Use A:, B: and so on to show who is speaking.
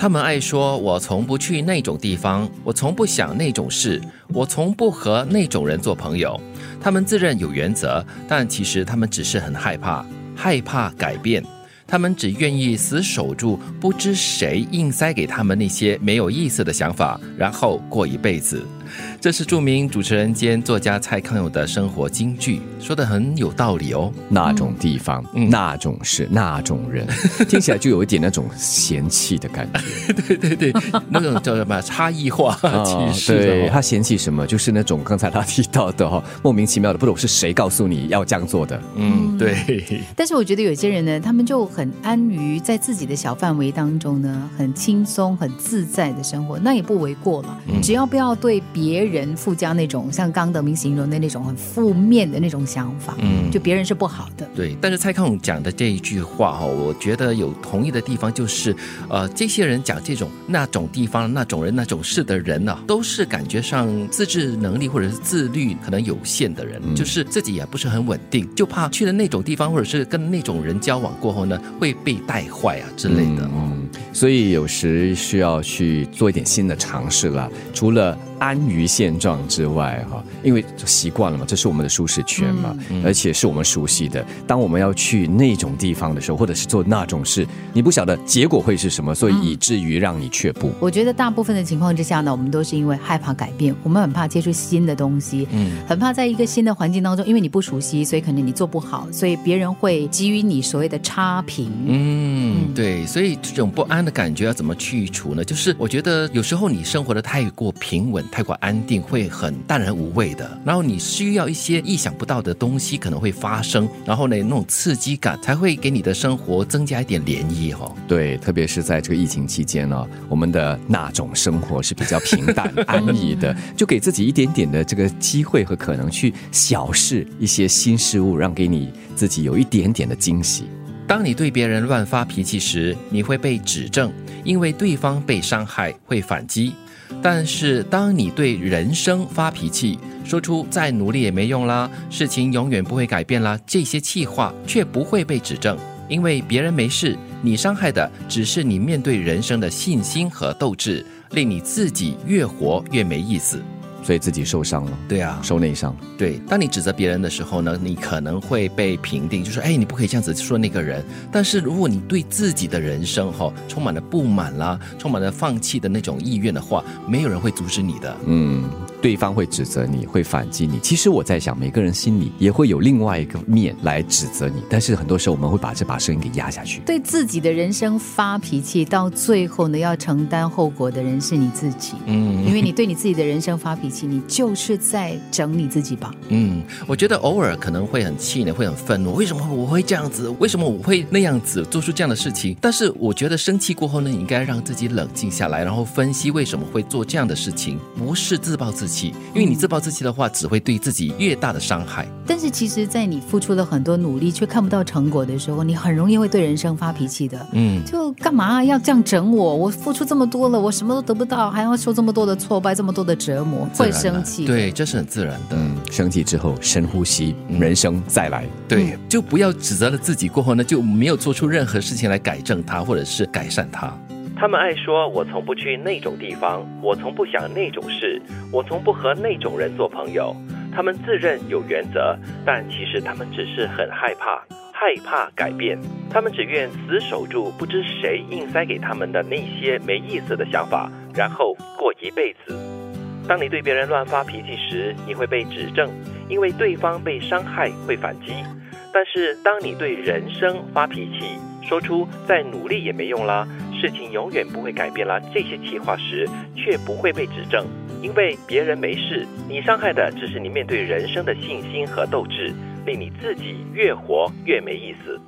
A: 他们爱说：“我从不去那种地方，我从不想那种事，我从不和那种人做朋友。”他们自认有原则，但其实他们只是很害怕，害怕改变。他们只愿意死守住不知谁硬塞给他们那些没有意思的想法，然后过一辈子。这是著名主持人兼作家蔡康永的生活金句，说的很有道理哦。
B: 那种地方，那种事，那种人，听起来就有一点那种嫌弃的感觉。
A: 对对对，那种叫什么差异化歧视？
B: 对他嫌弃什么？就是那种刚才他提到的哈，莫名其妙的，不懂是谁告诉你要这样做的。
A: 嗯，对。
C: 但是我觉得有些人呢，他们就很安于在自己的小范围当中呢，很轻松、很自在的生活，那也不为过了。只要不要对别人附加那种像刚德明形容的那种很负面的那种想法，嗯，就别人是不好的。
A: 对，但是蔡康永讲的这一句话哈，我觉得有同意的地方，就是呃，这些人讲这种那种地方、那种人、那种事的人呢，都是感觉上自制能力或者是自律可能有限的人，就是自己也不是很稳定，就怕去了那种地方或者是跟那种人交往过后呢，会被带坏啊之类的。
B: 嗯，所以有时需要去做一点新的尝试了，除了。安于现状之外，哈，因为习惯了嘛，这是我们的舒适圈嘛，而且是我们熟悉的。当我们要去那种地方的时候，或者是做那种事，你不晓得结果会是什么，所以以至于让你却步。
C: 我觉得大部分的情况之下呢，我们都是因为害怕改变，我们很怕接触新的东西，嗯，很怕在一个新的环境当中，因为你不熟悉，所以可能你做不好，所以别人会给予你所谓的差评。
A: 嗯，对，所以这种不安的感觉要怎么去除呢？就是我觉得有时候你生活的太过平稳。太过安定会很淡然无味的，然后你需要一些意想不到的东西可能会发生，然后呢那种刺激感才会给你的生活增加一点涟漪哈。
B: 对，特别是在这个疫情期间呢，我们的那种生活是比较平淡安逸的，就给自己一点点的这个机会和可能去小试一些新事物，让给你自己有一点点的惊喜。
A: 当你对别人乱发脾气时，你会被指正，因为对方被伤害会反击。但是，当你对人生发脾气，说出再努力也没用啦，事情永远不会改变啦，这些气话却不会被指正，因为别人没事，你伤害的只是你面对人生的信心和斗志，令你自己越活越没意思。
B: 所以自己受伤了，
A: 对啊，
B: 受内伤。
A: 对，当你指责别人的时候呢，你可能会被评定，就说：“哎，你不可以这样子说那个人。”但是如果你对自己的人生哈充满了不满啦，充满了放弃的那种意愿的话，没有人会阻止你的。
B: 嗯。对方会指责你，会反击你。其实我在想，每个人心里也会有另外一个面来指责你，但是很多时候我们会把这把声音给压下去。
C: 对自己的人生发脾气，到最后呢，要承担后果的人是你自己。嗯，因为你对你自己的人生发脾气，你就是在整你自己吧。
A: 嗯，我觉得偶尔可能会很气馁，会很愤怒。为什么我会这样子？为什么我会那样子做出这样的事情？但是我觉得生气过后呢，你应该让自己冷静下来，然后分析为什么会做这样的事情，不是自暴自。气，因为你自暴自弃的话，只会对自己越大的伤害。
C: 但是其实，在你付出了很多努力却看不到成果的时候，你很容易会对人生发脾气的。嗯，就干嘛要这样整我？我付出这么多了，我什么都得不到，还要受这么多的挫败，这么多的折磨，会生气。
A: 对，这是很自然的。嗯，
B: 生气之后深呼吸，人生再来。
A: 对，就不要指责了自己，过后呢就没有做出任何事情来改正它，或者是改善它。他们爱说：“我从不去那种地方，我从不想那种事，我从不和那种人做朋友。”他们自认有原则，但其实他们只是很害怕，害怕改变。他们只愿死守住不知谁硬塞给他们的那些没意思的想法，然后过一辈子。当你对别人乱发脾气时，你会被指正，因为对方被伤害会反击。但是当你对人生发脾气，说出再努力也没用啦。事情永远不会改变了。这些计划时，却不会被指正，因为别人没事，你伤害的只是你面对人生的信心和斗志，令你自己越活越没意思。